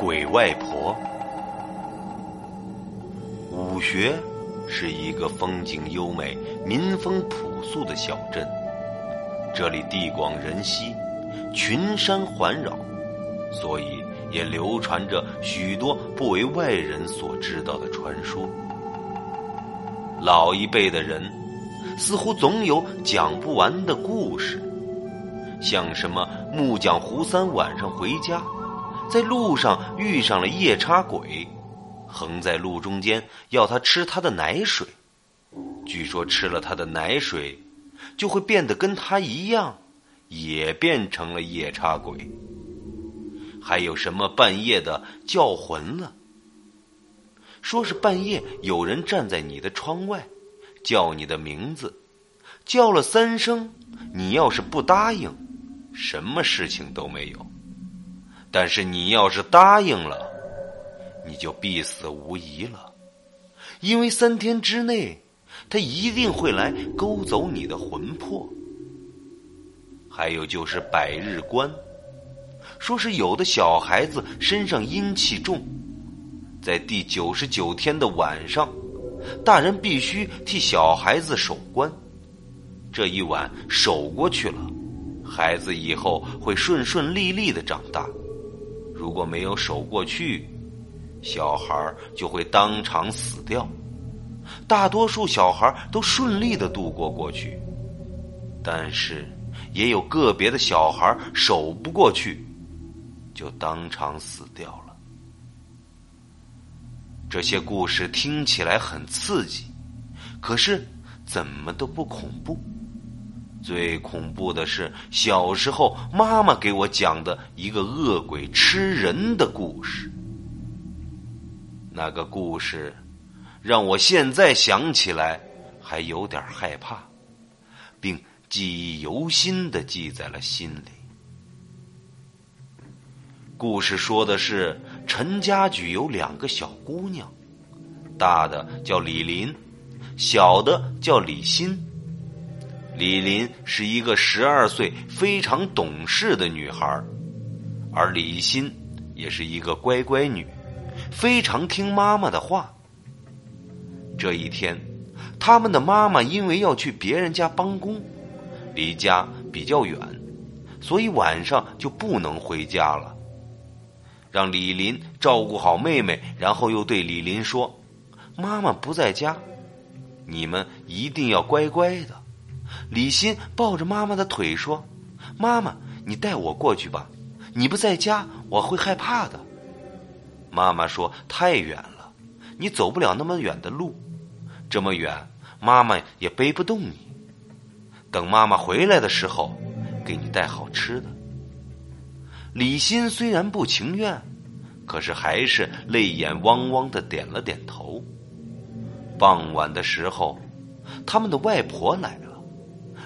鬼外婆。武学是一个风景优美、民风朴素的小镇，这里地广人稀，群山环绕，所以也流传着许多不为外人所知道的传说。老一辈的人似乎总有讲不完的故事，像什么木匠胡三晚上回家。在路上遇上了夜叉鬼，横在路中间要他吃他的奶水。据说吃了他的奶水，就会变得跟他一样，也变成了夜叉鬼。还有什么半夜的叫魂了？说是半夜有人站在你的窗外，叫你的名字，叫了三声，你要是不答应，什么事情都没有。但是你要是答应了，你就必死无疑了，因为三天之内，他一定会来勾走你的魂魄。还有就是百日关，说是有的小孩子身上阴气重，在第九十九天的晚上，大人必须替小孩子守关，这一晚守过去了，孩子以后会顺顺利利的长大。如果没有守过去，小孩就会当场死掉。大多数小孩都顺利的度过过去，但是也有个别的小孩守不过去，就当场死掉了。这些故事听起来很刺激，可是怎么都不恐怖。最恐怖的是小时候妈妈给我讲的一个恶鬼吃人的故事。那个故事让我现在想起来还有点害怕，并记忆犹新的记在了心里。故事说的是陈家举有两个小姑娘，大的叫李林，小的叫李欣。李林是一个十二岁非常懂事的女孩，而李欣也是一个乖乖女，非常听妈妈的话。这一天，他们的妈妈因为要去别人家帮工，离家比较远，所以晚上就不能回家了。让李林照顾好妹妹，然后又对李林说：“妈妈不在家，你们一定要乖乖的。”李欣抱着妈妈的腿说：“妈妈，你带我过去吧，你不在家，我会害怕的。”妈妈说：“太远了，你走不了那么远的路，这么远，妈妈也背不动你。等妈妈回来的时候，给你带好吃的。”李欣虽然不情愿，可是还是泪眼汪汪的点了点头。傍晚的时候，他们的外婆来了。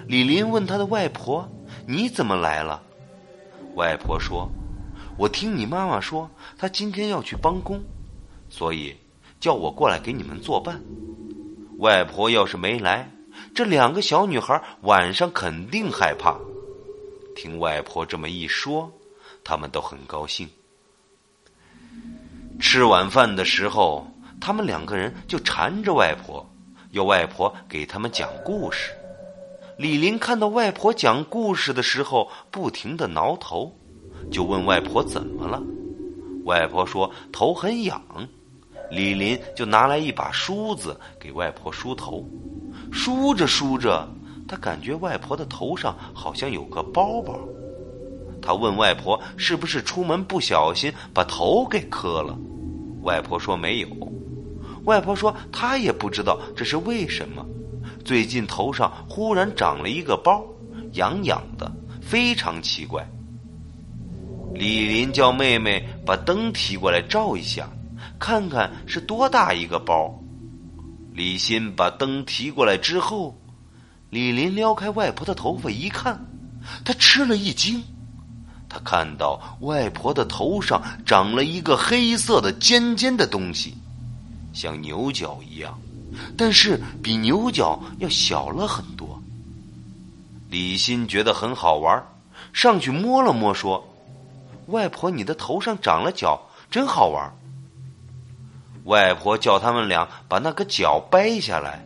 李林问他的外婆：“你怎么来了？”外婆说：“我听你妈妈说，她今天要去帮工，所以叫我过来给你们作伴。外婆要是没来，这两个小女孩晚上肯定害怕。听外婆这么一说，他们都很高兴。吃晚饭的时候，他们两个人就缠着外婆，要外婆给他们讲故事。”李林看到外婆讲故事的时候不停的挠头，就问外婆怎么了。外婆说头很痒。李林就拿来一把梳子给外婆梳头。梳着梳着，他感觉外婆的头上好像有个包包。他问外婆是不是出门不小心把头给磕了。外婆说没有。外婆说她也不知道这是为什么。最近头上忽然长了一个包，痒痒的，非常奇怪。李林叫妹妹把灯提过来照一下，看看是多大一个包。李欣把灯提过来之后，李林撩开外婆的头发一看，他吃了一惊，他看到外婆的头上长了一个黑色的尖尖的东西，像牛角一样。但是比牛角要小了很多。李欣觉得很好玩，上去摸了摸，说：“外婆，你的头上长了角，真好玩。外婆叫他们俩把那个角掰下来，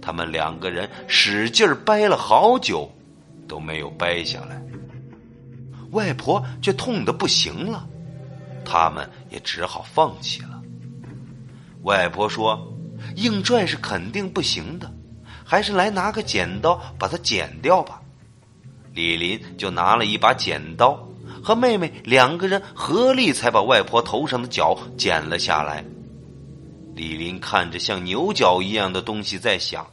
他们两个人使劲掰了好久，都没有掰下来。外婆却痛得不行了，他们也只好放弃了。外婆说：“硬拽是肯定不行的，还是来拿个剪刀把它剪掉吧。”李林就拿了一把剪刀，和妹妹两个人合力才把外婆头上的角剪了下来。李林看着像牛角一样的东西，在想：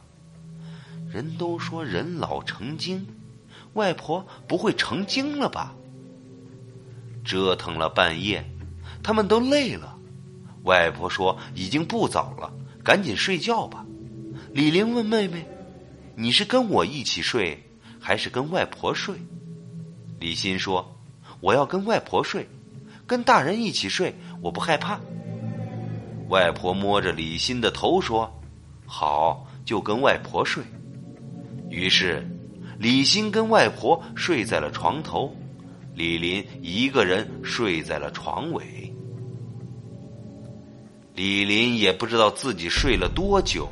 人都说人老成精，外婆不会成精了吧？折腾了半夜，他们都累了。外婆说：“已经不早了，赶紧睡觉吧。”李林问妹妹：“你是跟我一起睡，还是跟外婆睡？”李欣说：“我要跟外婆睡，跟大人一起睡，我不害怕。”外婆摸着李欣的头说：“好，就跟外婆睡。”于是，李欣跟外婆睡在了床头，李林一个人睡在了床尾。李林也不知道自己睡了多久，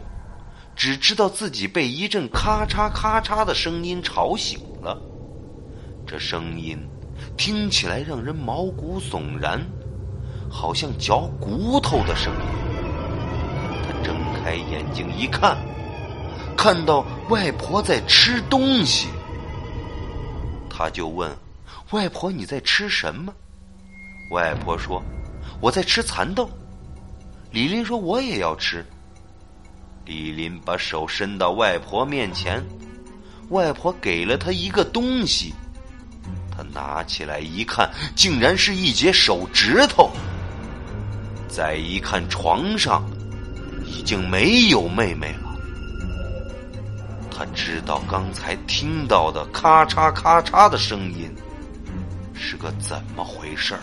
只知道自己被一阵咔嚓咔嚓的声音吵醒了。这声音听起来让人毛骨悚然，好像嚼骨头的声音。他睁开眼睛一看，看到外婆在吃东西，他就问：“外婆，你在吃什么？”外婆说：“我在吃蚕豆。”李林说：“我也要吃。”李林把手伸到外婆面前，外婆给了他一个东西，他拿起来一看，竟然是一截手指头。再一看，床上已经没有妹妹了。他知道刚才听到的咔嚓咔嚓的声音是个怎么回事儿。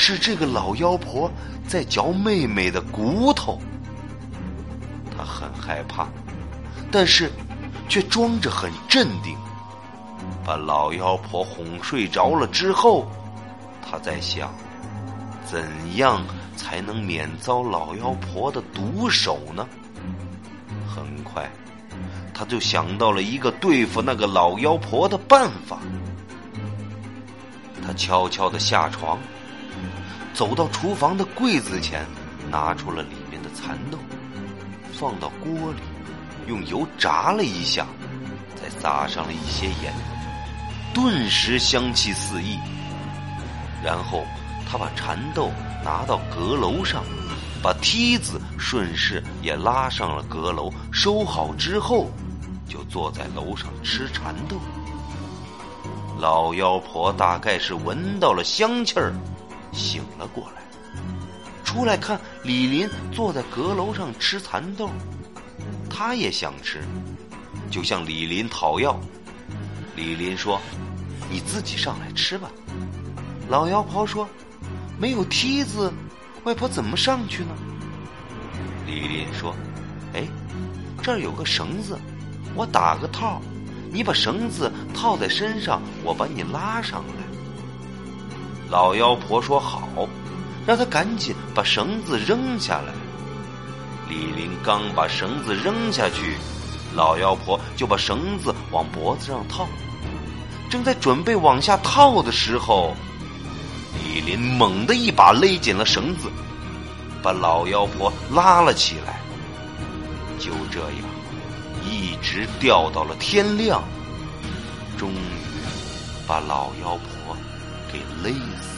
是这个老妖婆在嚼妹妹的骨头，他很害怕，但是却装着很镇定。把老妖婆哄睡着了之后，他在想，怎样才能免遭老妖婆的毒手呢？很快，他就想到了一个对付那个老妖婆的办法。他悄悄的下床。走到厨房的柜子前，拿出了里面的蚕豆，放到锅里，用油炸了一下，再撒上了一些盐，顿时香气四溢。然后他把蚕豆拿到阁楼上，把梯子顺势也拉上了阁楼，收好之后，就坐在楼上吃蚕豆。老妖婆大概是闻到了香气儿。醒了过来，出来看李林坐在阁楼上吃蚕豆，他也想吃，就向李林讨要。李林说：“你自己上来吃吧。”老妖婆说：“没有梯子，外婆怎么上去呢？”李林说：“哎，这儿有个绳子，我打个套，你把绳子套在身上，我把你拉上来。”老妖婆说：“好，让他赶紧把绳子扔下来。”李林刚把绳子扔下去，老妖婆就把绳子往脖子上套。正在准备往下套的时候，李林猛地一把勒紧了绳子，把老妖婆拉了起来。就这样，一直吊到了天亮，终于把老妖婆。给勒死。